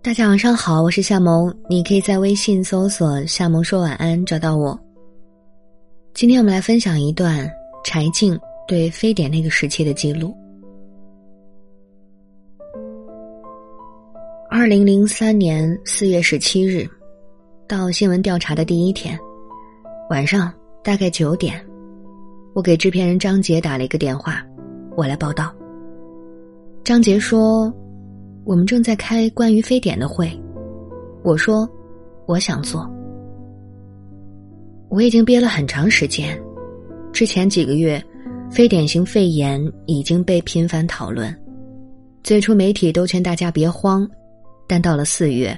大家晚上好，我是夏萌，你可以在微信搜索“夏萌说晚安”找到我。今天我们来分享一段柴静对非典那个时期的记录。二零零三年四月十七日，到新闻调查的第一天晚上，大概九点，我给制片人张杰打了一个电话，我来报道。张杰说。我们正在开关于非典的会，我说我想做。我已经憋了很长时间，之前几个月，非典型肺炎已经被频繁讨论。最初媒体都劝大家别慌，但到了四月，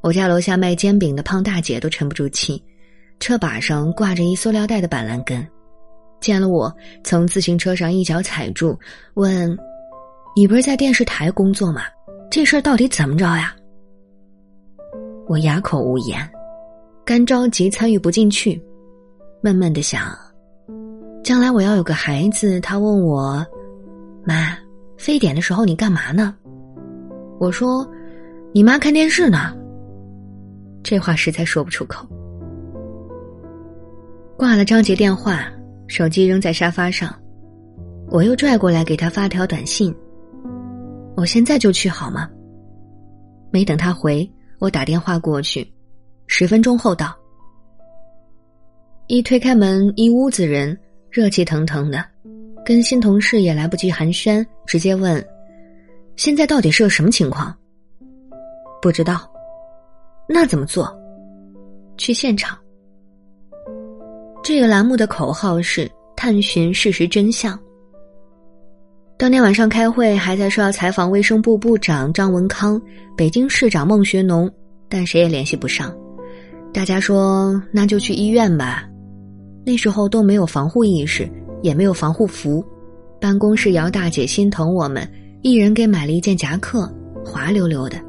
我家楼下卖煎饼的胖大姐都沉不住气，车把上挂着一塑料袋的板蓝根，见了我从自行车上一脚踩住，问：“你不是在电视台工作吗？”这事儿到底怎么着呀？我哑口无言，干着急参与不进去，闷闷的想：将来我要有个孩子，他问我，妈，非典的时候你干嘛呢？我说，你妈看电视呢。这话实在说不出口。挂了张杰电话，手机扔在沙发上，我又拽过来给他发条短信。我现在就去好吗？没等他回，我打电话过去，十分钟后到。一推开门，一屋子人，热气腾腾的，跟新同事也来不及寒暄，直接问：“现在到底是个什么情况？”不知道。那怎么做？去现场。这个栏目的口号是探寻事实真相。当天晚上开会，还在说要采访卫生部部长张文康、北京市长孟学农，但谁也联系不上。大家说那就去医院吧。那时候都没有防护意识，也没有防护服。办公室姚大姐心疼我们，一人给买了一件夹克，滑溜溜的，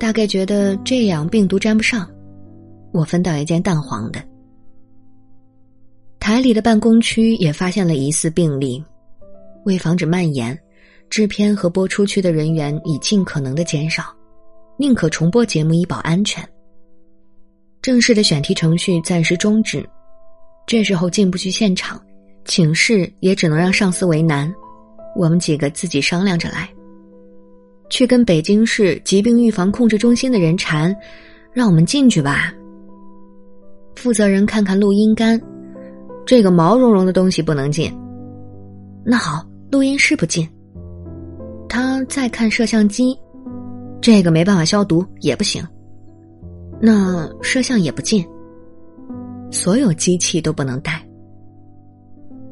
大概觉得这样病毒沾不上。我分到一件淡黄的。台里的办公区也发现了疑似病例。为防止蔓延，制片和播出区的人员已尽可能的减少，宁可重播节目以保安全。正式的选题程序暂时终止，这时候进不去现场，请示也只能让上司为难，我们几个自己商量着来。去跟北京市疾病预防控制中心的人缠，让我们进去吧。负责人看看录音杆，这个毛茸茸的东西不能进。那好。录音师不进，他在看摄像机，这个没办法消毒也不行。那摄像也不进，所有机器都不能带。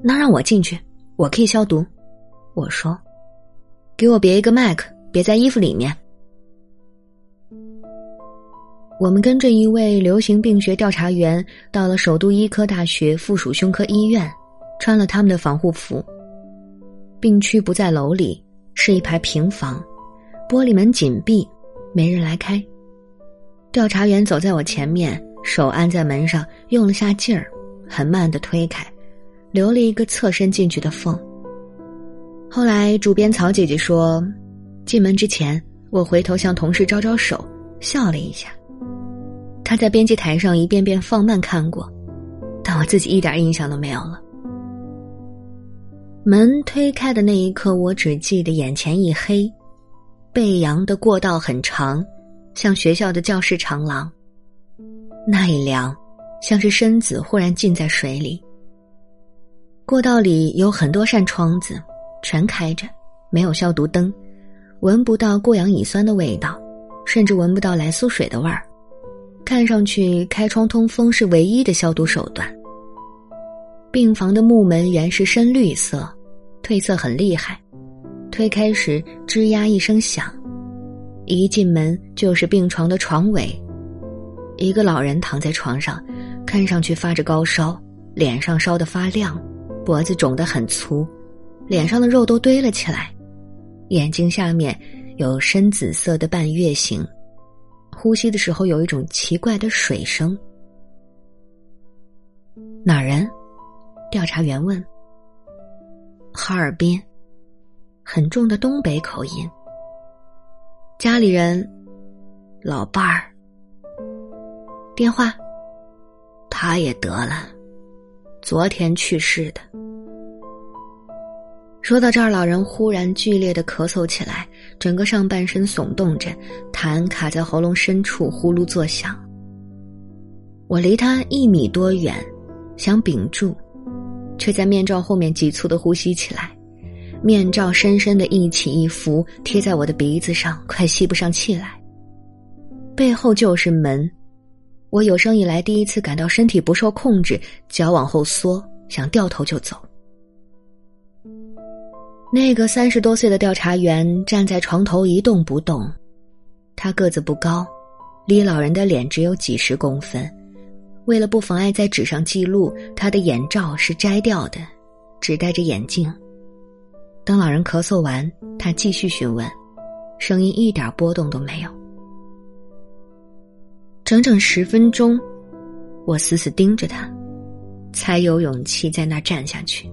那让我进去，我可以消毒。我说，给我别一个麦克，别在衣服里面。我们跟着一位流行病学调查员到了首都医科大学附属胸科医院，穿了他们的防护服。病区不在楼里，是一排平房，玻璃门紧闭，没人来开。调查员走在我前面，手按在门上，用了下劲儿，很慢的推开，留了一个侧身进去的缝。后来主编曹姐姐说，进门之前，我回头向同事招招手，笑了一下。他在编辑台上一遍遍放慢看过，但我自己一点印象都没有了。门推开的那一刻，我只记得眼前一黑，背阳的过道很长，像学校的教室长廊。那一凉，像是身子忽然浸在水里。过道里有很多扇窗子，全开着，没有消毒灯，闻不到过氧乙酸的味道，甚至闻不到来苏水的味儿。看上去开窗通风是唯一的消毒手段。病房的木门原是深绿色，褪色很厉害。推开时吱呀一声响，一进门就是病床的床尾，一个老人躺在床上，看上去发着高烧，脸上烧得发亮，脖子肿得很粗，脸上的肉都堆了起来，眼睛下面有深紫色的半月形，呼吸的时候有一种奇怪的水声。哪儿人？调查员问：“哈尔滨，很重的东北口音。家里人，老伴儿。电话，他也得了，昨天去世的。说到这儿，老人忽然剧烈的咳嗽起来，整个上半身耸动着，痰卡在喉咙深处，呼噜作响。我离他一米多远，想屏住，却在面罩后面急促的呼吸起来，面罩深深的一起一伏，贴在我的鼻子上，快吸不上气来。背后就是门，我有生以来第一次感到身体不受控制，脚往后缩，想掉头就走。那个三十多岁的调查员站在床头一动不动，他个子不高，离老人的脸只有几十公分。为了不妨碍在纸上记录，他的眼罩是摘掉的，只戴着眼镜。等老人咳嗽完，他继续询问，声音一点波动都没有。整整十分钟，我死死盯着他，才有勇气在那站下去。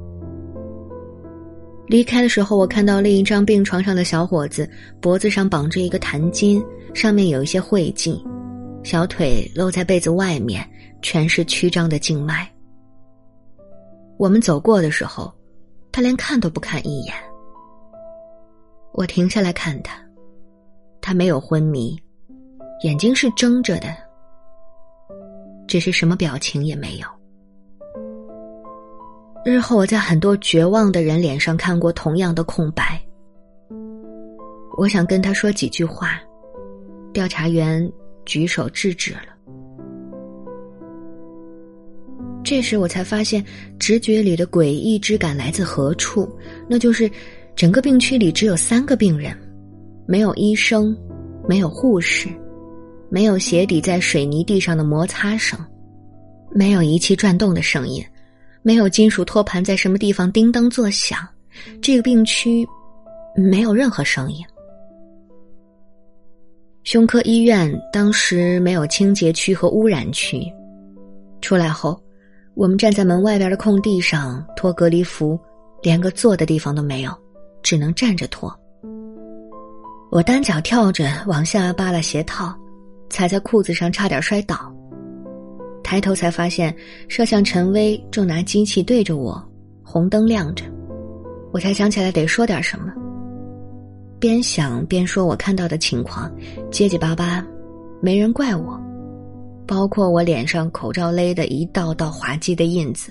离开的时候，我看到另一张病床上的小伙子脖子上绑着一个弹巾，上面有一些晦迹，小腿露在被子外面，全是曲张的静脉。我们走过的时候，他连看都不看一眼。我停下来看他，他没有昏迷，眼睛是睁着的，只是什么表情也没有。日后，我在很多绝望的人脸上看过同样的空白。我想跟他说几句话，调查员举手制止了。这时，我才发现直觉里的诡异之感来自何处？那就是，整个病区里只有三个病人，没有医生，没有护士，没有鞋底在水泥地上的摩擦声，没有仪器转动的声音。没有金属托盘在什么地方叮当作响，这个病区没有任何声音。胸科医院当时没有清洁区和污染区。出来后，我们站在门外边的空地上脱隔离服，连个坐的地方都没有，只能站着脱。我单脚跳着往下扒拉鞋套，踩在裤子上差点摔倒。抬头才发现，摄像陈威正拿机器对着我，红灯亮着，我才想起来得说点什么。边想边说我看到的情况，结结巴巴，没人怪我，包括我脸上口罩勒的一道道滑稽的印子。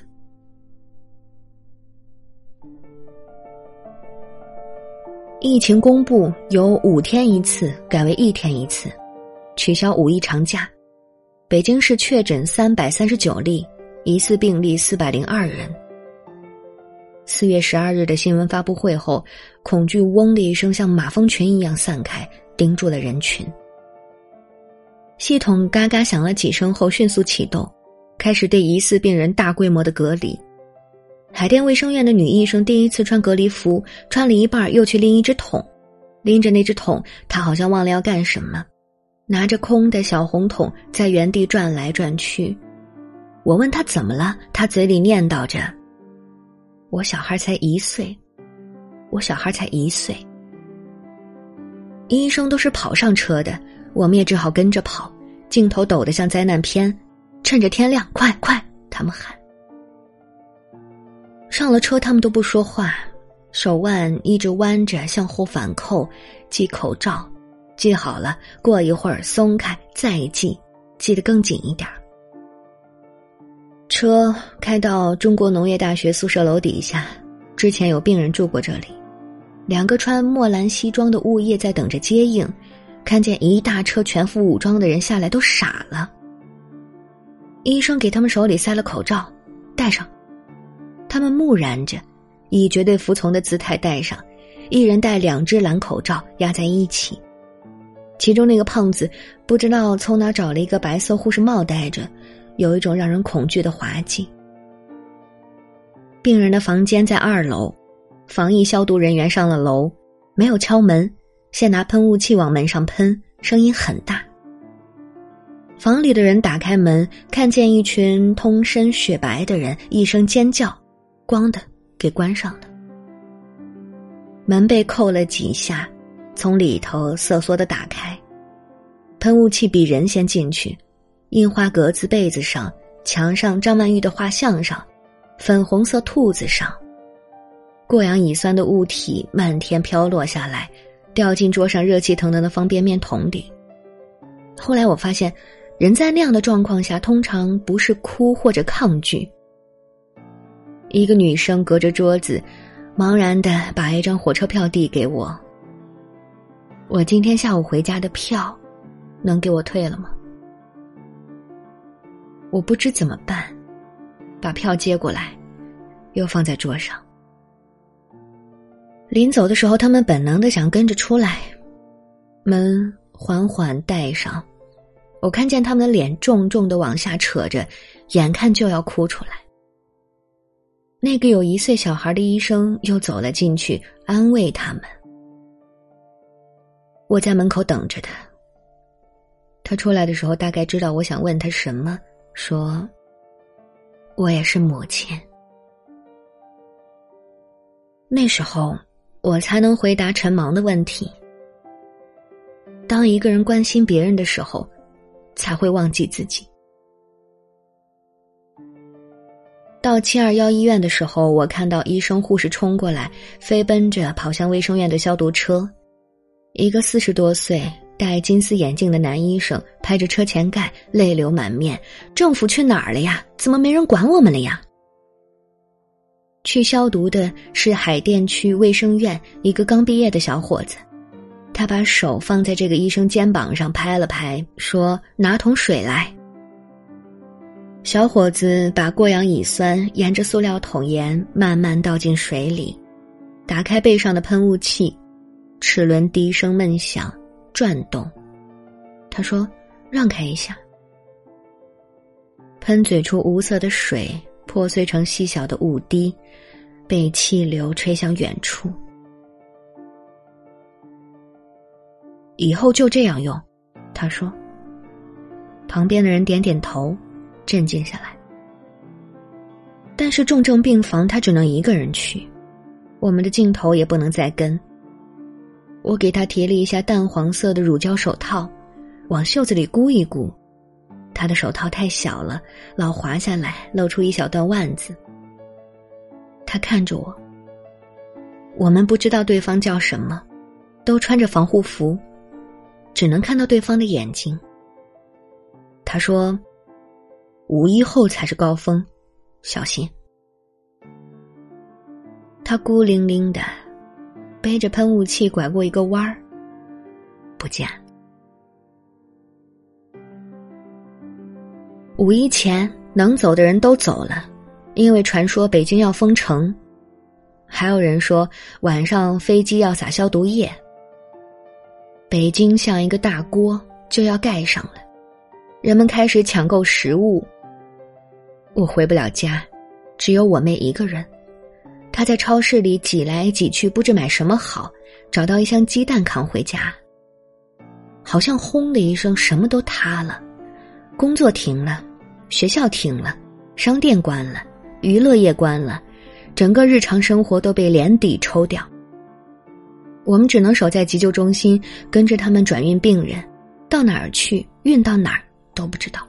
疫情公布由五天一次改为一天一次，取消五一长假。北京市确诊三百三十九例，疑似病例四百零二人。四月十二日的新闻发布会后，恐惧“嗡”的一声像马蜂群一样散开，盯住了人群。系统嘎嘎响了几声后，迅速启动，开始对疑似病人大规模的隔离。海淀卫生院的女医生第一次穿隔离服，穿了一半又去拎一只桶，拎着那只桶，她好像忘了要干什么。拿着空的小红桶在原地转来转去，我问他怎么了，他嘴里念叨着：“我小孩才一岁，我小孩才一岁。”医生都是跑上车的，我们也只好跟着跑。镜头抖得像灾难片，趁着天亮，快快！他们喊。上了车，他们都不说话，手腕一直弯着向后反扣，系口罩。系好了，过一会儿松开，再系，系得更紧一点车开到中国农业大学宿舍楼底下，之前有病人住过这里，两个穿墨蓝西装的物业在等着接应，看见一大车全副武装的人下来，都傻了。医生给他们手里塞了口罩，戴上，他们木然着，以绝对服从的姿态戴上，一人戴两只蓝口罩压在一起。其中那个胖子不知道从哪找了一个白色护士帽戴着，有一种让人恐惧的滑稽。病人的房间在二楼，防疫消毒人员上了楼，没有敲门，先拿喷雾器往门上喷，声音很大。房里的人打开门，看见一群通身雪白的人，一声尖叫，咣的给关上了。门被扣了几下，从里头瑟缩的打开，喷雾器比人先进去，印花格子被子上、墙上张曼玉的画像上、粉红色兔子上，过氧乙酸的物体漫天飘落下来，掉进桌上热气腾腾的方便面桶里。后来我发现，人在那样的状况下，通常不是哭或者抗拒。一个女生隔着桌子，茫然的把一张火车票递给我。我今天下午回家的票，能给我退了吗？我不知怎么办，把票接过来，又放在桌上。临走的时候，他们本能的想跟着出来，门。缓缓带上，我看见他们的脸重重的往下扯着，眼看就要哭出来。那个有一岁小孩的医生又走了进去，安慰他们。我在门口等着他。他出来的时候，大概知道我想问他什么，说：“我也是母亲。”那时候，我才能回答陈芒的问题。当一个人关心别人的时候，才会忘记自己。到七二幺医院的时候，我看到医生护士冲过来，飞奔着跑向卫生院的消毒车。一个四十多岁、戴金丝眼镜的男医生拍着车前盖，泪流满面：“政府去哪儿了呀？怎么没人管我们了呀？”去消毒的是海淀区卫生院一个刚毕业的小伙子。他把手放在这个医生肩膀上拍了拍，说：“拿桶水来。”小伙子把过氧乙酸沿着塑料桶沿慢慢倒进水里，打开背上的喷雾器，齿轮低声闷响，转动。他说：“让开一下。”喷嘴处无色的水破碎成细小的雾滴，被气流吹向远处。以后就这样用，他说。旁边的人点点头，镇静下来。但是重症病房他只能一个人去，我们的镜头也不能再跟。我给他提了一下淡黄色的乳胶手套，往袖子里箍一箍。他的手套太小了，老滑下来，露出一小段腕子。他看着我，我们不知道对方叫什么，都穿着防护服。只能看到对方的眼睛。他说：“五一后才是高峰，小心。”他孤零零的背着喷雾器拐过一个弯儿，不见。五一前能走的人都走了，因为传说北京要封城，还有人说晚上飞机要撒消毒液。北京像一个大锅，就要盖上了。人们开始抢购食物。我回不了家，只有我妹一个人。他在超市里挤来挤去，不知买什么好，找到一箱鸡蛋扛回家。好像轰的一声，什么都塌了，工作停了，学校停了，商店关了，娱乐业关了，整个日常生活都被连底抽掉。我们只能守在急救中心，跟着他们转运病人，到哪儿去，运到哪儿都不知道。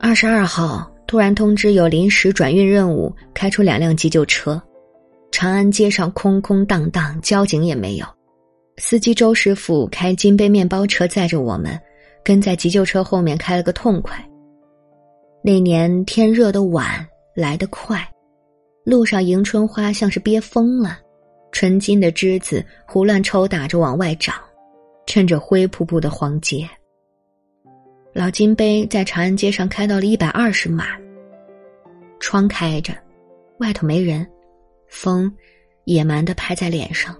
二十二号突然通知有临时转运任务，开出两辆急救车。长安街上空空荡荡，交警也没有。司机周师傅开金杯面包车载着我们，跟在急救车后面开了个痛快。那年天热的晚，来得快，路上迎春花像是憋疯了。纯金的枝子胡乱抽打着往外长，趁着灰扑扑的黄街。老金杯在长安街上开到了一百二十码，窗开着，外头没人，风野蛮的拍在脸上。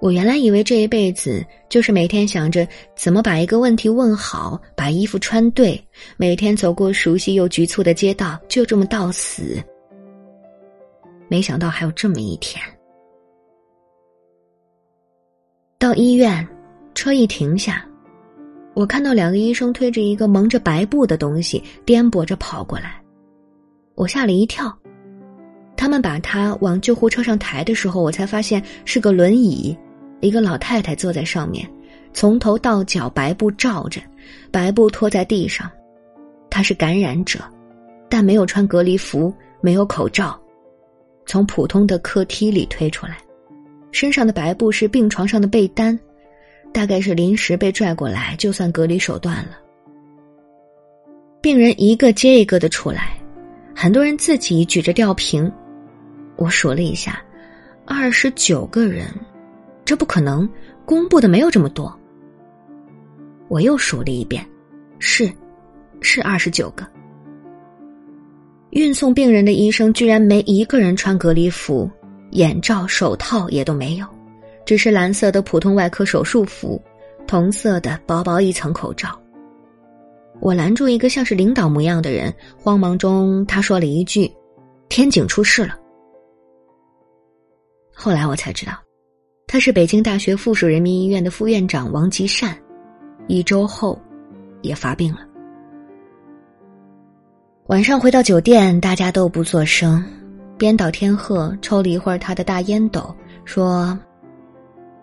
我原来以为这一辈子就是每天想着怎么把一个问题问好，把衣服穿对，每天走过熟悉又局促的街道，就这么到死。没想到还有这么一天。到医院，车一停下，我看到两个医生推着一个蒙着白布的东西，颠簸着跑过来，我吓了一跳。他们把他往救护车上抬的时候，我才发现是个轮椅，一个老太太坐在上面，从头到脚白布罩着，白布拖在地上。她是感染者，但没有穿隔离服，没有口罩，从普通的客梯里推出来，身上的白布是病床上的被单，大概是临时被拽过来，就算隔离手段了。病人一个接一个的出来，很多人自己举着吊瓶。我数了一下，二十九个人，这不可能，公布的没有这么多。我又数了一遍，是，是二十九个。运送病人的医生居然没一个人穿隔离服、眼罩、手套也都没有，只是蓝色的普通外科手术服，同色的薄薄一层口罩。我拦住一个像是领导模样的人，慌忙中他说了一句：“天井出事了。”后来我才知道，他是北京大学附属人民医院的副院长王吉善，一周后也发病了。晚上回到酒店，大家都不作声。编导天鹤抽了一会儿他的大烟斗，说：“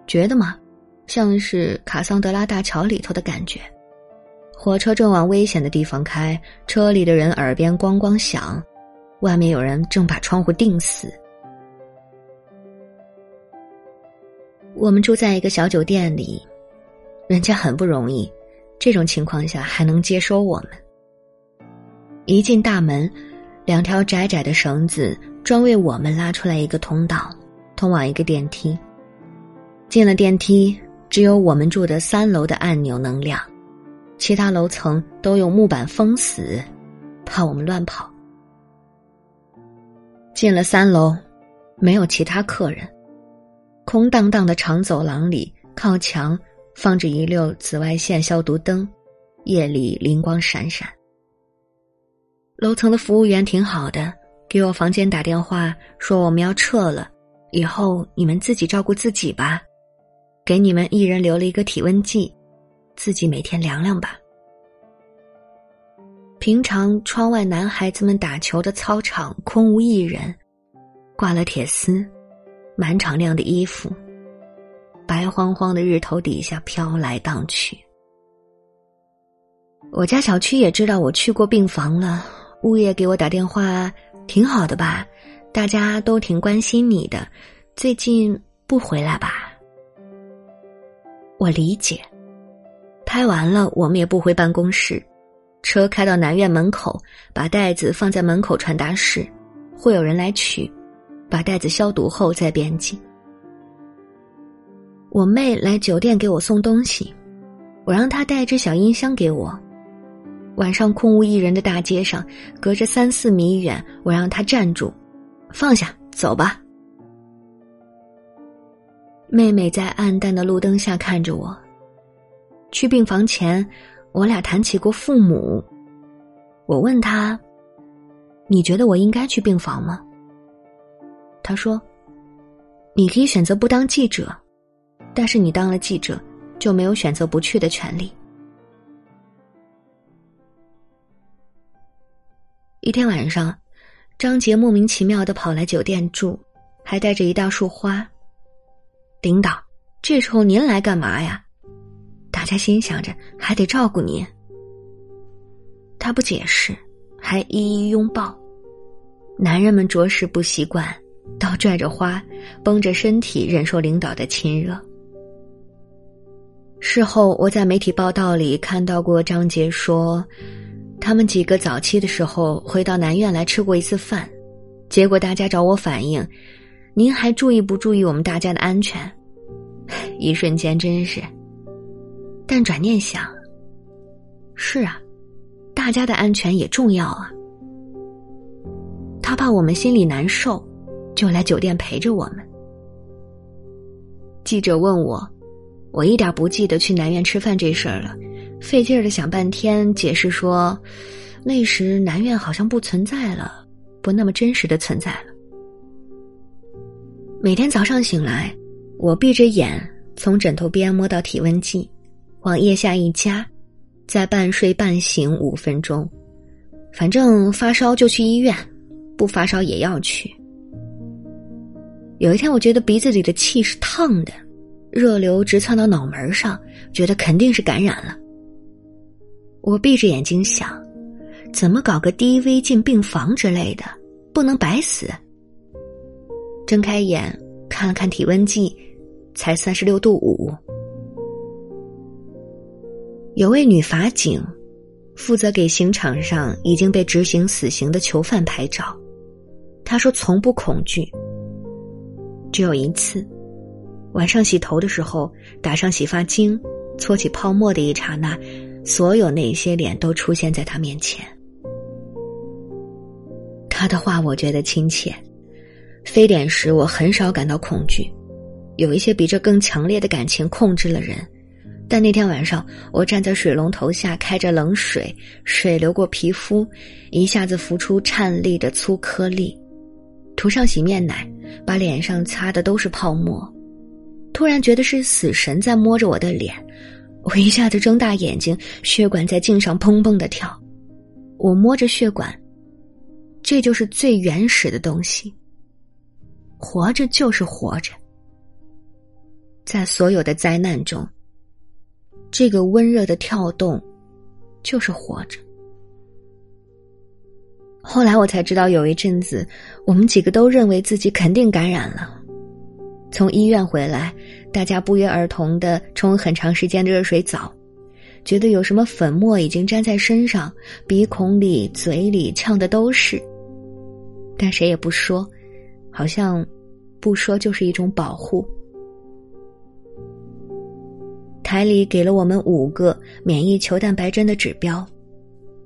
觉得吗？像是卡桑德拉大桥里头的感觉。火车正往危险的地方开，车里的人耳边咣咣响，外面有人正把窗户钉死。”我们住在一个小酒店里，人家很不容易，这种情况下还能接收我们。一进大门，两条窄窄的绳子专为我们拉出来一个通道，通往一个电梯。进了电梯，只有我们住的三楼的按钮能亮，其他楼层都用木板封死，怕我们乱跑。进了三楼，没有其他客人。空荡荡的长走廊里，靠墙放着一溜紫外线消毒灯，夜里灵光闪闪。楼层的服务员挺好的，给我房间打电话说我们要撤了，以后你们自己照顾自己吧，给你们一人留了一个体温计，自己每天量量吧。平常窗外男孩子们打球的操场空无一人，挂了铁丝。满场亮的衣服，白晃晃的日头底下飘来荡去。我家小区也知道我去过病房了，物业给我打电话，挺好的吧？大家都挺关心你的，最近不回来吧？我理解。拍完了，我们也不回办公室，车开到南院门口，把袋子放在门口传达室，会有人来取。把袋子消毒后再编辑。我妹来酒店给我送东西，我让她带只小音箱给我。晚上空无一人的大街上，隔着三四米远，我让她站住，放下，走吧。妹妹在暗淡的路灯下看着我。去病房前，我俩谈起过父母。我问她：“你觉得我应该去病房吗？”他说：“你可以选择不当记者，但是你当了记者，就没有选择不去的权利。”一天晚上，张杰莫名其妙的跑来酒店住，还带着一大束花。领导，这时候您来干嘛呀？大家心想着还得照顾您。他不解释，还一一拥抱。男人们着实不习惯。倒拽着花，绷着身体忍受领导的亲热。事后，我在媒体报道里看到过张杰说，他们几个早期的时候回到南院来吃过一次饭，结果大家找我反映，您还注意不注意我们大家的安全？一瞬间真是。但转念想，是啊，大家的安全也重要啊。他怕我们心里难受。就来酒店陪着我们。记者问我，我一点不记得去南苑吃饭这事儿了，费劲儿的想半天，解释说，那时南苑好像不存在了，不那么真实的存在了。每天早上醒来，我闭着眼，从枕头边摸到体温计，往腋下一夹，再半睡半醒五分钟，反正发烧就去医院，不发烧也要去。有一天，我觉得鼻子里的气是烫的，热流直窜到脑门上，觉得肯定是感染了。我闭着眼睛想，怎么搞个低危进病房之类的，不能白死。睁开眼看了看体温计，才三十六度五。有位女法警，负责给刑场上已经被执行死刑的囚犯拍照。她说从不恐惧。只有一次，晚上洗头的时候，打上洗发精，搓起泡沫的一刹那。所有那些脸都出现在他面前。他的话我觉得亲切。非典时我很少感到恐惧，有一些比这更强烈的感情控制了人。但那天晚上，我站在水龙头下，开着冷水，水流过皮肤，一下子浮出颤栗的粗颗粒，涂上洗面奶，把脸上擦的都是泡沫。突然觉得是死神在摸着我的脸。我一下子睁大眼睛，血管在颈上砰砰的跳。我摸着血管，这就是最原始的东西。活着就是活着，在所有的灾难中，这个温热的跳动就是活着。后来我才知道，有一阵子，我们几个都认为自己肯定感染了。从医院回来。大家不约而同的冲很长时间的热水澡，觉得有什么粉末已经粘在身上，鼻孔里、嘴里呛的都是。但谁也不说，好像不说就是一种保护。台里给了我们五个免疫球蛋白针的指标，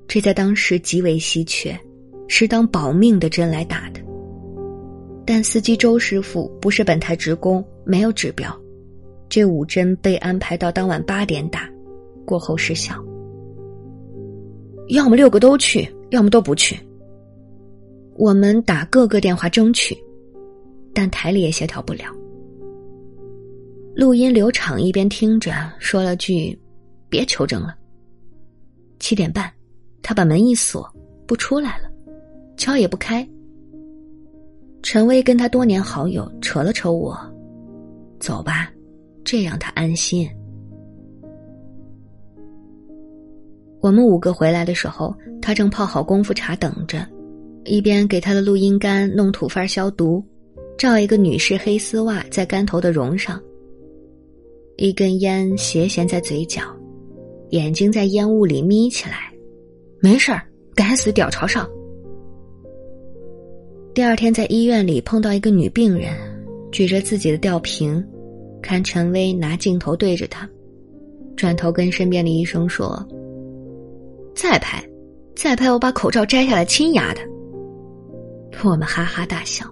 这在当时极为稀缺，是当保命的针来打的。但司机周师傅不是本台职工，没有指标。这五针被安排到当晚八点打，过后失效。要么六个都去，要么都不去。我们打各个电话争取，但台里也协调不了。录音刘畅一边听着，说了句：“别求证了。”七点半，他把门一锁，不出来了，敲也不开。陈威跟他多年好友扯了扯我：“走吧。”这样他安心。我们五个回来的时候，他正泡好功夫茶等着，一边给他的录音杆弄土法消毒，照一个女士黑丝袜在杆头的绒上，一根烟斜衔在嘴角，眼睛在烟雾里眯起来。没事儿，该死屌朝上。第二天在医院里碰到一个女病人，举着自己的吊瓶。看陈威拿镜头对着他，转头跟身边的医生说：“再拍，再拍，我把口罩摘下来亲丫的。”我们哈哈大笑。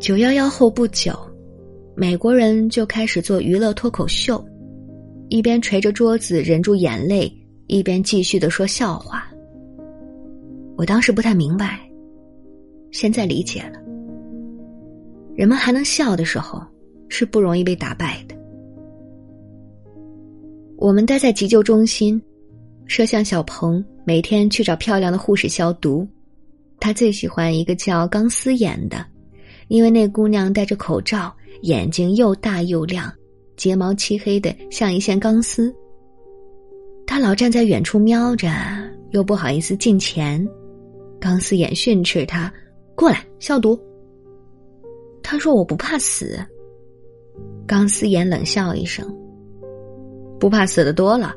九幺幺后不久，美国人就开始做娱乐脱口秀，一边捶着桌子忍住眼泪，一边继续的说笑话。我当时不太明白，现在理解了。人们还能笑的时候，是不容易被打败的。我们待在急救中心，摄像小鹏每天去找漂亮的护士消毒。他最喜欢一个叫钢丝眼的，因为那姑娘戴着口罩，眼睛又大又亮，睫毛漆黑的像一线钢丝。他老站在远处瞄着，又不好意思近前。钢丝眼训斥他：“过来消毒。”他说：“我不怕死。”钢丝眼冷笑一声：“不怕死的多了，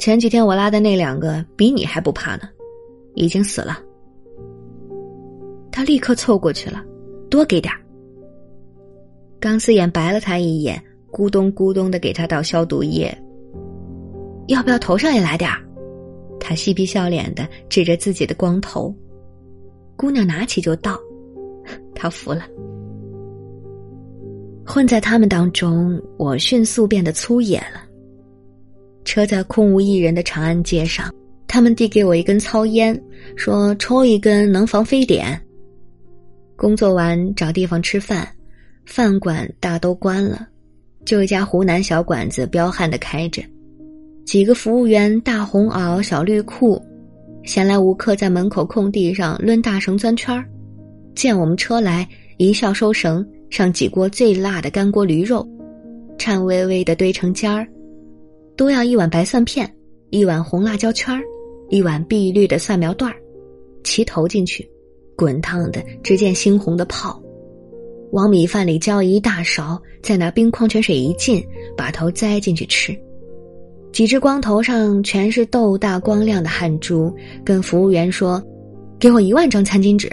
前几天我拉的那两个比你还不怕呢，已经死了。”他立刻凑过去了：“多给点儿钢丝眼白了他一眼，咕咚咕咚的给他倒消毒液。要不要头上也来点儿他嬉皮笑脸的指着自己的光头。姑娘拿起就倒，他服了。混在他们当中，我迅速变得粗野了。车在空无一人的长安街上，他们递给我一根糙烟，说抽一根能防非典。工作完找地方吃饭，饭馆大都关了，就一家湖南小馆子彪悍的开着，几个服务员大红袄小绿裤，闲来无客在门口空地上抡大绳钻圈儿。见我们车来，一笑收绳，上几锅最辣的干锅驴肉，颤巍巍的堆成尖儿，都要一碗白蒜片，一碗红辣椒圈儿，一碗碧绿的蒜苗段儿，齐投进去，滚烫的只见猩红的泡，往米饭里浇一大勺，再拿冰矿泉水一浸，把头栽进去吃。几只光头上全是豆大光亮的汗珠，跟服务员说：“给我一万张餐巾纸。”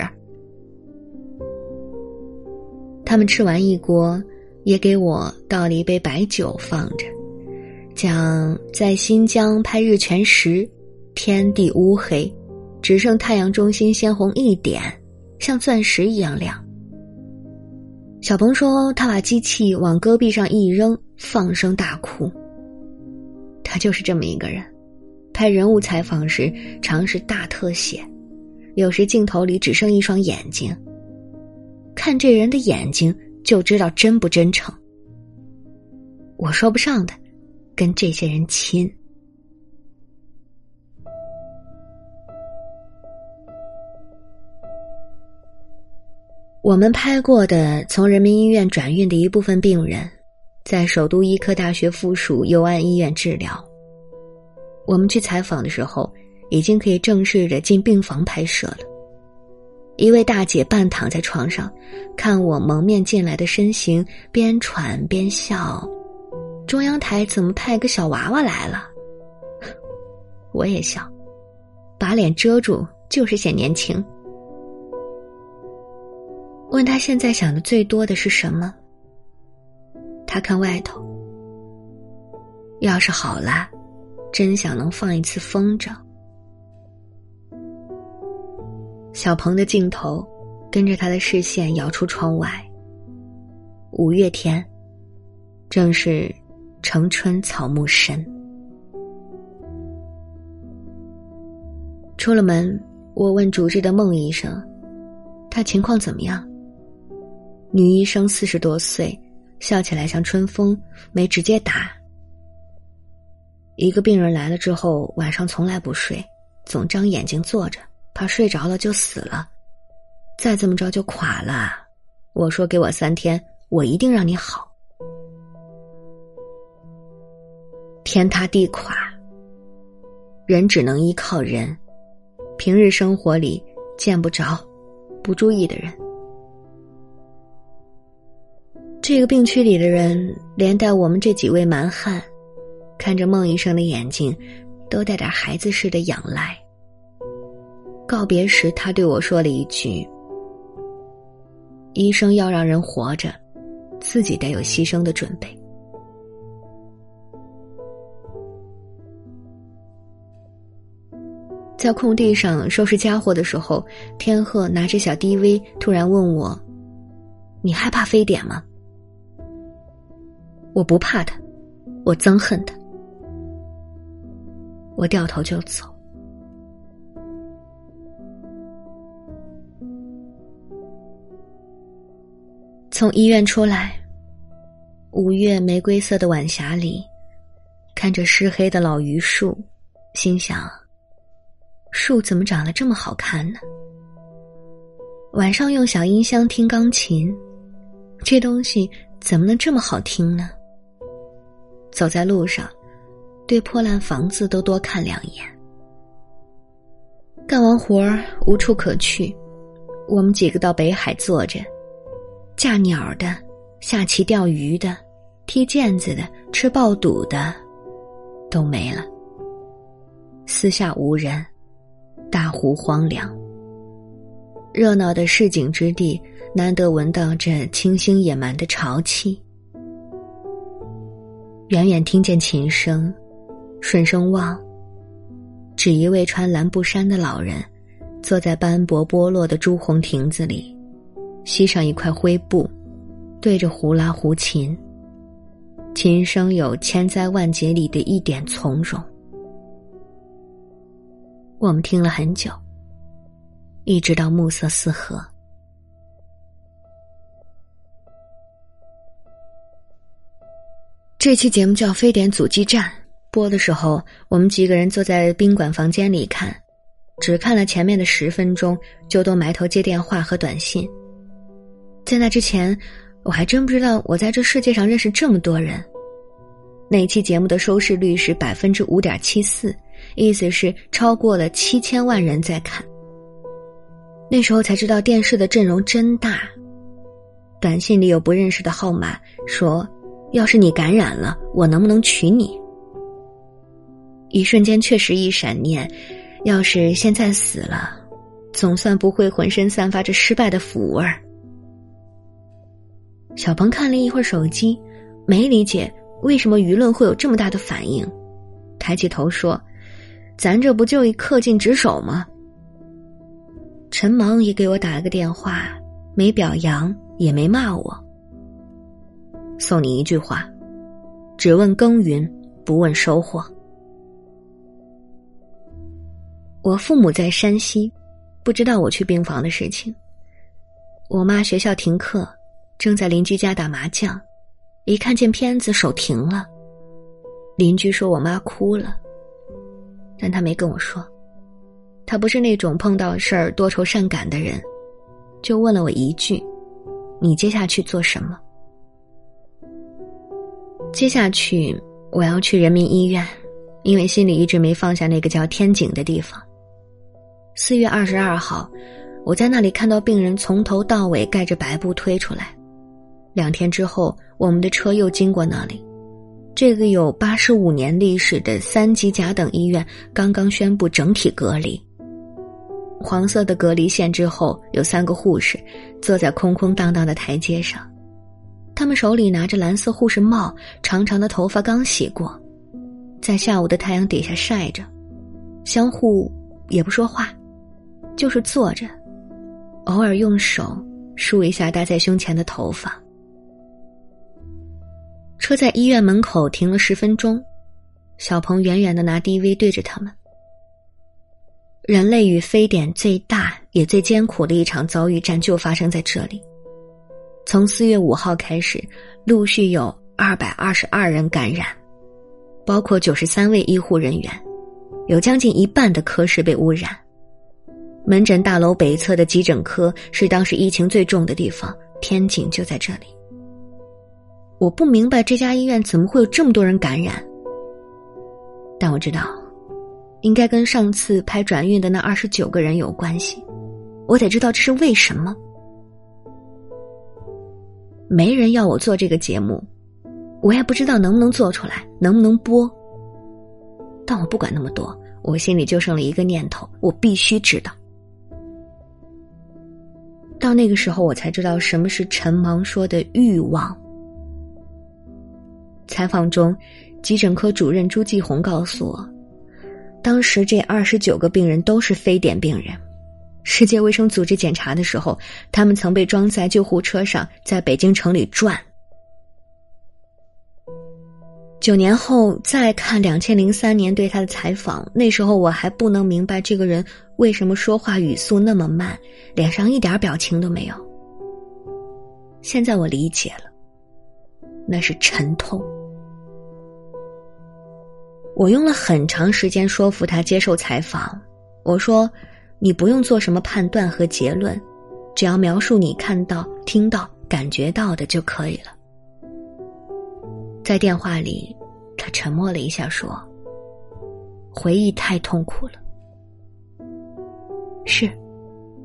他们吃完一锅，也给我倒了一杯白酒放着，讲在新疆拍日全食，天地乌黑，只剩太阳中心鲜红一点，像钻石一样亮。小鹏说他把机器往戈壁上一扔，放声大哭。他就是这么一个人，拍人物采访时常是大特写，有时镜头里只剩一双眼睛。看这人的眼睛就知道真不真诚。我说不上的，跟这些人亲。我们拍过的从人民医院转运的一部分病人。在首都医科大学附属佑安医院治疗。我们去采访的时候，已经可以正式的进病房拍摄了。一位大姐半躺在床上，看我蒙面进来的身形，边喘边笑。中央台怎么派个小娃娃来了？我也笑，把脸遮住就是显年轻。问他现在想的最多的是什么？他看外头，要是好了，真想能放一次风筝。小鹏的镜头跟着他的视线摇出窗外。五月天，正是城春草木深。出了门，我问主治的孟医生：“他情况怎么样？”女医生四十多岁。笑起来像春风，没直接打。一个病人来了之后，晚上从来不睡，总张眼睛坐着，怕睡着了就死了，再这么着就垮了。我说给我三天，我一定让你好。天塌地垮，人只能依靠人，平日生活里见不着，不注意的人。这个病区里的人，连带我们这几位蛮汉，看着孟医生的眼睛，都带点孩子似的仰赖。告别时，他对我说了一句：“医生要让人活着，自己得有牺牲的准备。”在空地上收拾家伙的时候，天鹤拿着小 DV，突然问我：“你害怕非典吗？”我不怕他，我憎恨他。我掉头就走。从医院出来，五月玫瑰色的晚霞里，看着湿黑的老榆树，心想：树怎么长得这么好看呢？晚上用小音箱听钢琴，这东西怎么能这么好听呢？走在路上，对破烂房子都多看两眼。干完活儿无处可去，我们几个到北海坐着，架鸟的、下棋钓鱼的、踢毽子的、吃爆肚的，都没了。四下无人，大湖荒凉。热闹的市井之地，难得闻到这清新野蛮的潮气。远远听见琴声，顺声望，只一位穿蓝布衫的老人，坐在斑驳剥落的朱红亭子里，吸上一块灰布，对着胡拉胡琴。琴声有千灾万劫里的一点从容。我们听了很久，一直到暮色四合。这期节目叫《非典阻击战》，播的时候，我们几个人坐在宾馆房间里看，只看了前面的十分钟，就都埋头接电话和短信。在那之前，我还真不知道我在这世界上认识这么多人。那期节目的收视率是百分之五点七四，意思是超过了七千万人在看。那时候才知道电视的阵容真大。短信里有不认识的号码，说：“要是你感染了，我能不能娶你？”一瞬间确实一闪念，要是现在死了，总算不会浑身散发着失败的腐味儿。小鹏看了一会儿手机，没理解为什么舆论会有这么大的反应，抬起头说：“咱这不就一恪尽职守吗？”陈芒也给我打了个电话，没表扬，也没骂我。送你一句话：只问耕耘，不问收获。我父母在山西，不知道我去病房的事情。我妈学校停课，正在邻居家打麻将，一看见片子手停了。邻居说我妈哭了，但他没跟我说。他不是那种碰到事儿多愁善感的人，就问了我一句：“你接下去做什么？”接下去我要去人民医院，因为心里一直没放下那个叫天井的地方。四月二十二号，我在那里看到病人从头到尾盖着白布推出来。两天之后，我们的车又经过那里。这个有八十五年历史的三级甲等医院刚刚宣布整体隔离。黄色的隔离线之后，有三个护士坐在空空荡荡的台阶上，他们手里拿着蓝色护士帽，长长的头发刚洗过，在下午的太阳底下晒着，相互也不说话。就是坐着，偶尔用手梳一下搭在胸前的头发。车在医院门口停了十分钟，小鹏远远的拿 DV 对着他们。人类与非典最大也最艰苦的一场遭遇战就发生在这里。从四月五号开始，陆续有二百二十二人感染，包括九十三位医护人员，有将近一半的科室被污染。门诊大楼北侧的急诊科是当时疫情最重的地方，天井就在这里。我不明白这家医院怎么会有这么多人感染，但我知道，应该跟上次拍转运的那二十九个人有关系。我得知道这是为什么。没人要我做这个节目，我也不知道能不能做出来，能不能播。但我不管那么多，我心里就剩了一个念头：我必须知道。到那个时候，我才知道什么是陈芒说的欲望。采访中，急诊科主任朱继红告诉我，当时这二十九个病人都是非典病人。世界卫生组织检查的时候，他们曾被装在救护车上，在北京城里转。九年后再看两千零三年对他的采访，那时候我还不能明白这个人为什么说话语速那么慢，脸上一点表情都没有。现在我理解了，那是沉痛。我用了很长时间说服他接受采访，我说：“你不用做什么判断和结论，只要描述你看到、听到、感觉到的就可以了。”在电话里，他沉默了一下，说：“回忆太痛苦了。”是，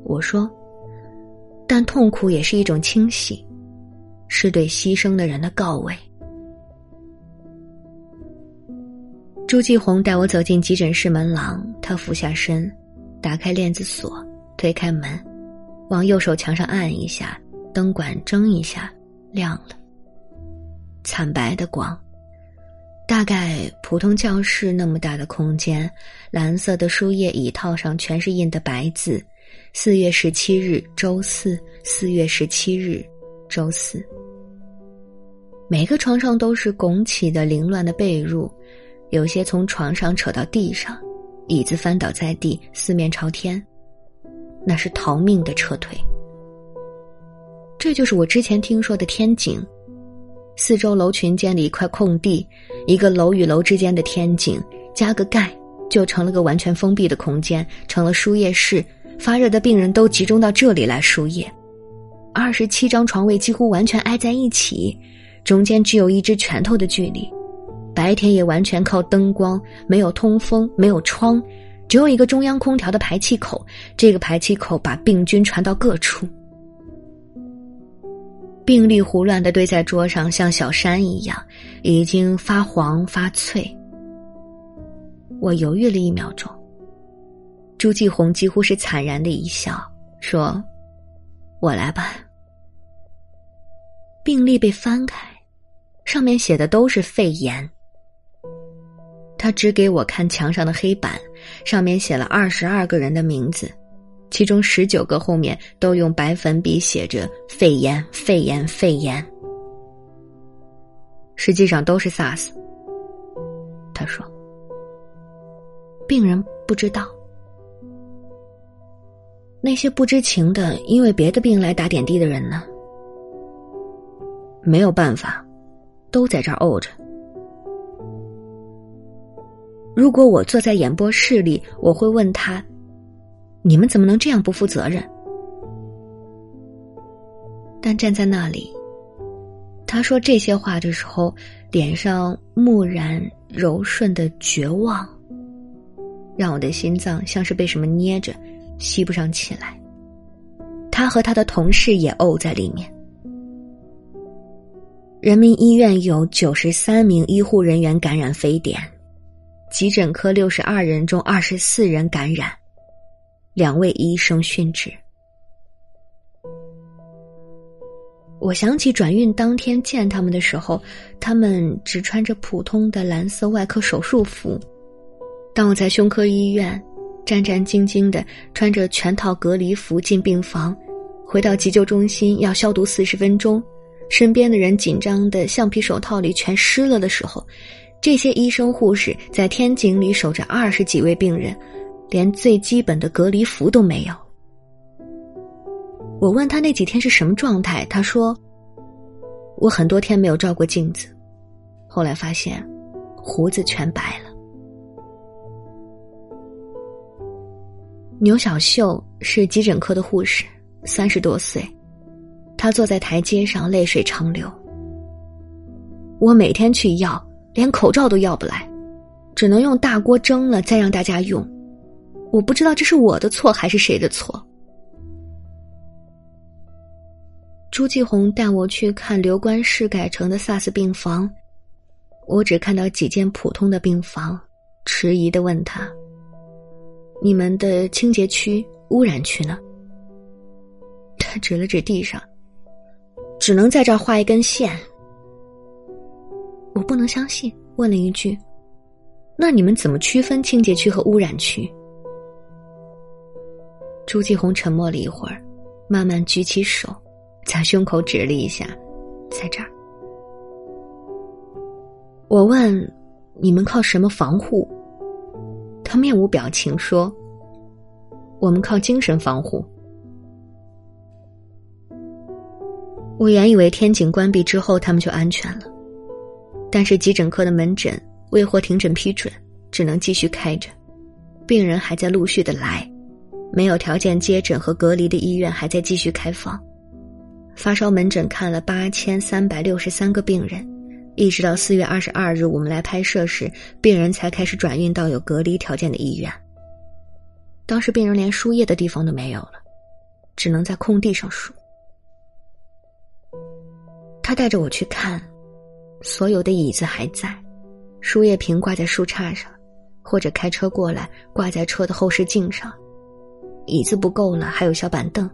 我说，但痛苦也是一种清洗，是对牺牲的人的告慰。朱继红带我走进急诊室门廊，他俯下身，打开链子锁，推开门，往右手墙上按一下，灯管睁一下，亮了。惨白的光，大概普通教室那么大的空间，蓝色的书页椅套上全是印的白字：“四月十七日，周四。四月十七日，周四。”每个床上都是拱起的凌乱的被褥，有些从床上扯到地上，椅子翻倒在地，四面朝天，那是逃命的撤退。这就是我之前听说的天井。四周楼群间的一块空地，一个楼与楼之间的天井，加个盖，就成了个完全封闭的空间，成了输液室。发热的病人都集中到这里来输液。二十七张床位几乎完全挨在一起，中间只有一只拳头的距离。白天也完全靠灯光，没有通风，没有窗，只有一个中央空调的排气口。这个排气口把病菌传到各处。病历胡乱的堆在桌上，像小山一样，已经发黄发脆。我犹豫了一秒钟，朱继红几乎是惨然的一笑，说：“我来吧。”病历被翻开，上面写的都是肺炎。他指给我看墙上的黑板，上面写了二十二个人的名字。其中十九个后面都用白粉笔写着“肺炎，肺炎，肺炎”，实际上都是 SARS。他说：“病人不知道，那些不知情的因为别的病来打点滴的人呢？没有办法，都在这儿沤着。如果我坐在演播室里，我会问他。”你们怎么能这样不负责任？但站在那里，他说这些话的时候，脸上木然柔顺的绝望，让我的心脏像是被什么捏着，吸不上气来。他和他的同事也呕在里面。人民医院有九十三名医护人员感染非典，急诊科六十二人中二十四人感染。两位医生殉职。我想起转运当天见他们的时候，他们只穿着普通的蓝色外科手术服。当我在胸科医院战战兢兢的穿着全套隔离服进病房，回到急救中心要消毒四十分钟，身边的人紧张的橡皮手套里全湿了的时候，这些医生护士在天井里守着二十几位病人。连最基本的隔离服都没有。我问他那几天是什么状态，他说：“我很多天没有照过镜子，后来发现胡子全白了。”牛小秀是急诊科的护士，三十多岁，她坐在台阶上，泪水长流。我每天去要，连口罩都要不来，只能用大锅蒸了再让大家用。我不知道这是我的错还是谁的错。朱继红带我去看刘关市改成的 SARS 病房，我只看到几间普通的病房，迟疑的问他：“你们的清洁区、污染区呢？”他指了指地上，只能在这画一根线。我不能相信，问了一句：“那你们怎么区分清洁区和污染区？”朱继红沉默了一会儿，慢慢举起手，在胸口指了一下，在这儿。我问：“你们靠什么防护？”他面无表情说：“我们靠精神防护。”我原以为天井关闭之后他们就安全了，但是急诊科的门诊未获停诊批准，只能继续开着，病人还在陆续的来。没有条件接诊和隔离的医院还在继续开放，发烧门诊看了八千三百六十三个病人，一直到四月二十二日我们来拍摄时，病人才开始转运到有隔离条件的医院。当时病人连输液的地方都没有了，只能在空地上输。他带着我去看，所有的椅子还在，输液瓶挂在树杈上，或者开车过来挂在车的后视镜上。椅子不够了，还有小板凳。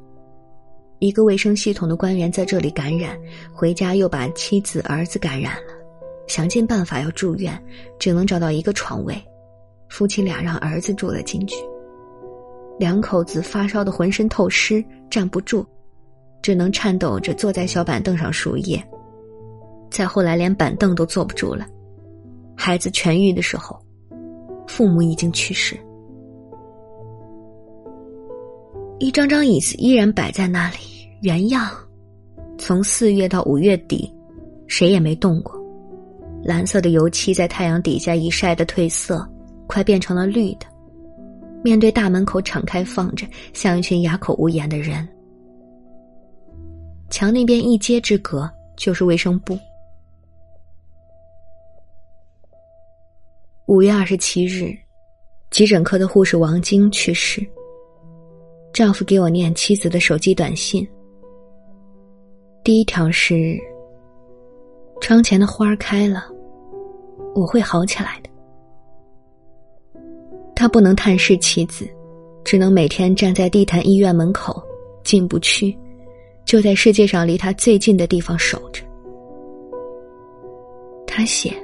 一个卫生系统的官员在这里感染，回家又把妻子、儿子感染了，想尽办法要住院，只能找到一个床位。夫妻俩让儿子住了进去。两口子发烧的浑身透湿，站不住，只能颤抖着坐在小板凳上输液。再后来，连板凳都坐不住了。孩子痊愈的时候，父母已经去世。一张张椅子依然摆在那里，原样。从四月到五月底，谁也没动过。蓝色的油漆在太阳底下一晒的褪色，快变成了绿的。面对大门口敞开放着，像一群哑口无言的人。墙那边一街之隔就是卫生部。五月二十七日，急诊科的护士王晶去世。丈夫给我念妻子的手机短信，第一条是：“窗前的花开了，我会好起来的。”他不能探视妻子，只能每天站在地坛医院门口，进不去，就在世界上离他最近的地方守着。他写：“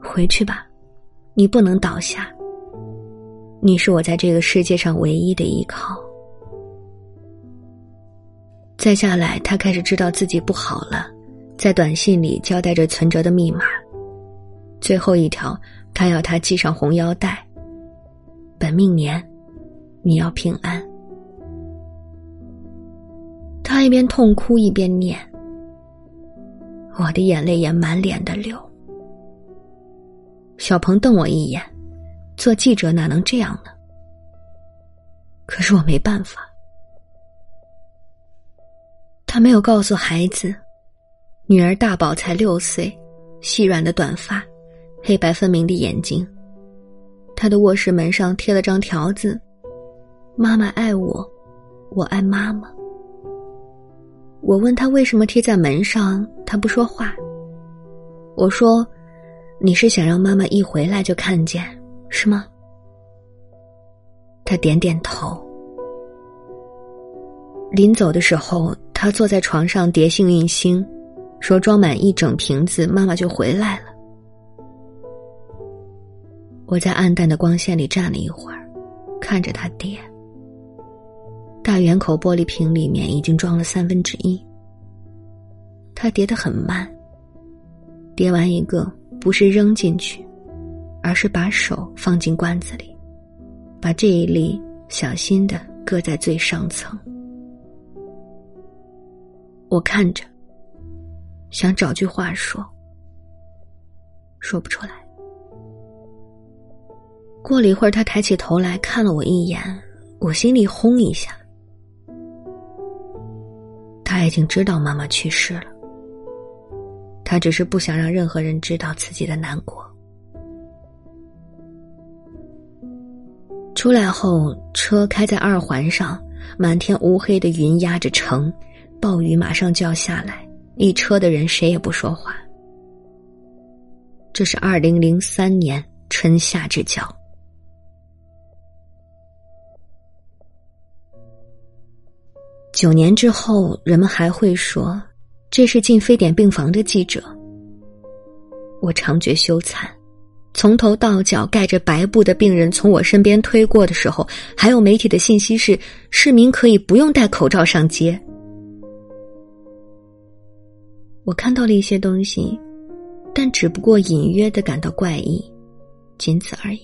回去吧，你不能倒下。你是我在这个世界上唯一的依靠。”再下来，他开始知道自己不好了，在短信里交代着存折的密码。最后一条，他要他系上红腰带。本命年，你要平安。他一边痛哭一边念，我的眼泪也满脸的流。小鹏瞪我一眼，做记者哪能这样呢？可是我没办法。他没有告诉孩子，女儿大宝才六岁，细软的短发，黑白分明的眼睛。他的卧室门上贴了张条子：“妈妈爱我，我爱妈妈。”我问他为什么贴在门上，他不说话。我说：“你是想让妈妈一回来就看见，是吗？”他点点头。临走的时候，他坐在床上叠幸运星，说装满一整瓶子，妈妈就回来了。我在暗淡的光线里站了一会儿，看着他叠。大圆口玻璃瓶里面已经装了三分之一。他叠得很慢。叠完一个，不是扔进去，而是把手放进罐子里，把这一粒小心的搁在最上层。我看着，想找句话说，说不出来。过了一会儿，他抬起头来看了我一眼，我心里轰一下。他已经知道妈妈去世了，他只是不想让任何人知道自己的难过。出来后，车开在二环上，满天乌黑的云压着城，暴雨马上就要下来，一车的人谁也不说话。这是二零零三年春夏之交。九年之后，人们还会说，这是进非典病房的记者。我常觉羞惭，从头到脚盖着白布的病人从我身边推过的时候，还有媒体的信息是市民可以不用戴口罩上街。我看到了一些东西，但只不过隐约的感到怪异，仅此而已，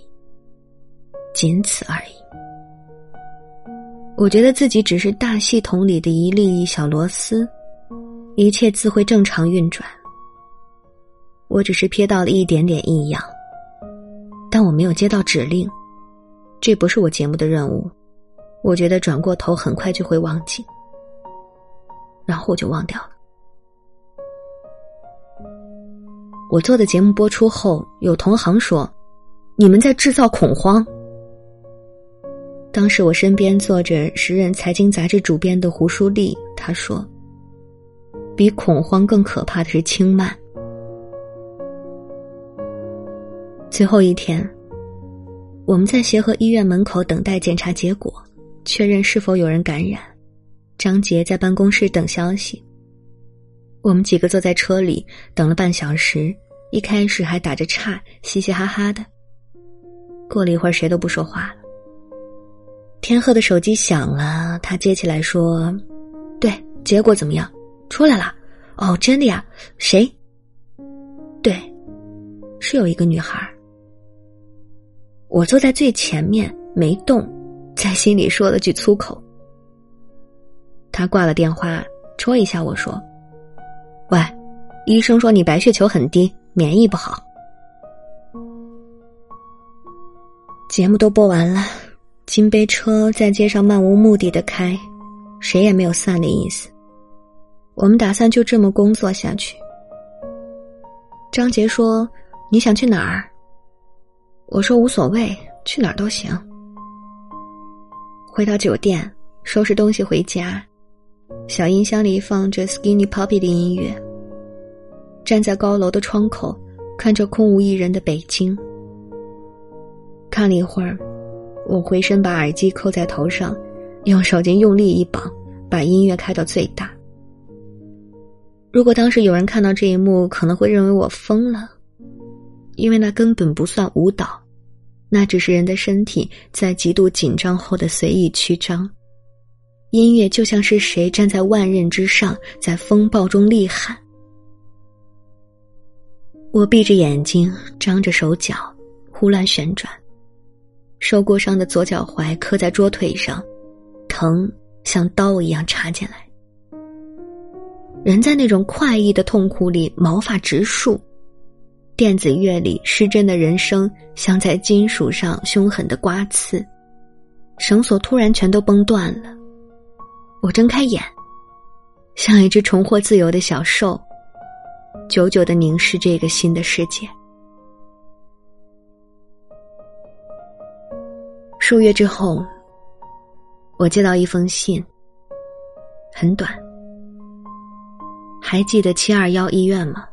仅此而已。我觉得自己只是大系统里的一粒小螺丝，一切自会正常运转。我只是瞥到了一点点异样，但我没有接到指令，这不是我节目的任务。我觉得转过头很快就会忘记，然后我就忘掉了。我做的节目播出后，有同行说：“你们在制造恐慌。”当时我身边坐着时任财经杂志主编的胡舒立，他说：“比恐慌更可怕的是轻慢。”最后一天，我们在协和医院门口等待检查结果，确认是否有人感染。张杰在办公室等消息。我们几个坐在车里等了半小时，一开始还打着岔，嘻嘻哈哈的。过了一会儿，谁都不说话了。天鹤的手机响了，他接起来说：“对，结果怎么样？出来了？哦，真的呀？谁？对，是有一个女孩。我坐在最前面没动，在心里说了句粗口。他挂了电话，戳一下我说：‘喂，医生说你白血球很低，免疫不好。’节目都播完了，金杯车在街上漫无目的的开，谁也没有散的意思。我们打算就这么工作下去。张杰说：“你想去哪儿？”我说：“无所谓，去哪儿都行。”回到酒店，收拾东西回家，小音箱里放着 Skinny Puppy 的音乐。站在高楼的窗口，看着空无一人的北京。看了一会儿，我回身把耳机扣在头上，用手机用力一绑，把音乐开到最大。如果当时有人看到这一幕，可能会认为我疯了，因为那根本不算舞蹈，那只是人的身体在极度紧张后的随意曲张。音乐就像是谁站在万仞之上，在风暴中厉喊。我闭着眼睛，张着手脚，胡乱旋转。受过伤的左脚踝磕在桌腿上，疼像刀一样插进来。人在那种快意的痛苦里毛发直竖，电子乐里失真的人声像在金属上凶狠的刮刺，绳索突然全都崩断了。我睁开眼，像一只重获自由的小兽，久久的凝视这个新的世界。数月之后，我接到一封信，很短。还记得七二幺医院吗？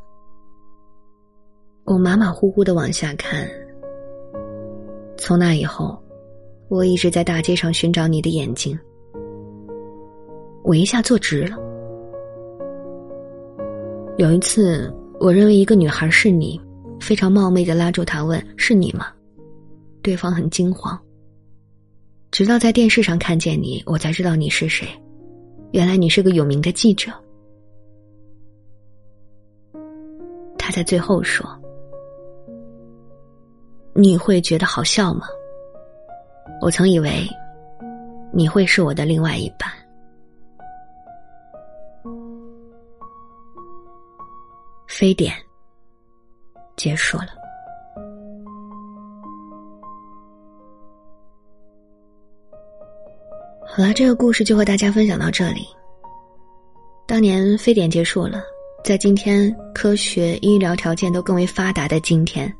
我马马虎虎的往下看。从那以后，我一直在大街上寻找你的眼睛。我一下坐直了。有一次，我认为一个女孩是你，非常冒昧的拉住她问：“是你吗？”对方很惊慌。直到在电视上看见你，我才知道你是谁。原来你是个有名的记者。在最后说：“你会觉得好笑吗？”我曾以为你会是我的另外一半。非典结束了。好了，这个故事就和大家分享到这里。当年非典结束了，在今天科学医疗条件都更为发达的今天，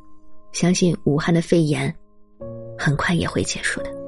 相信武汉的肺炎很快也会结束的。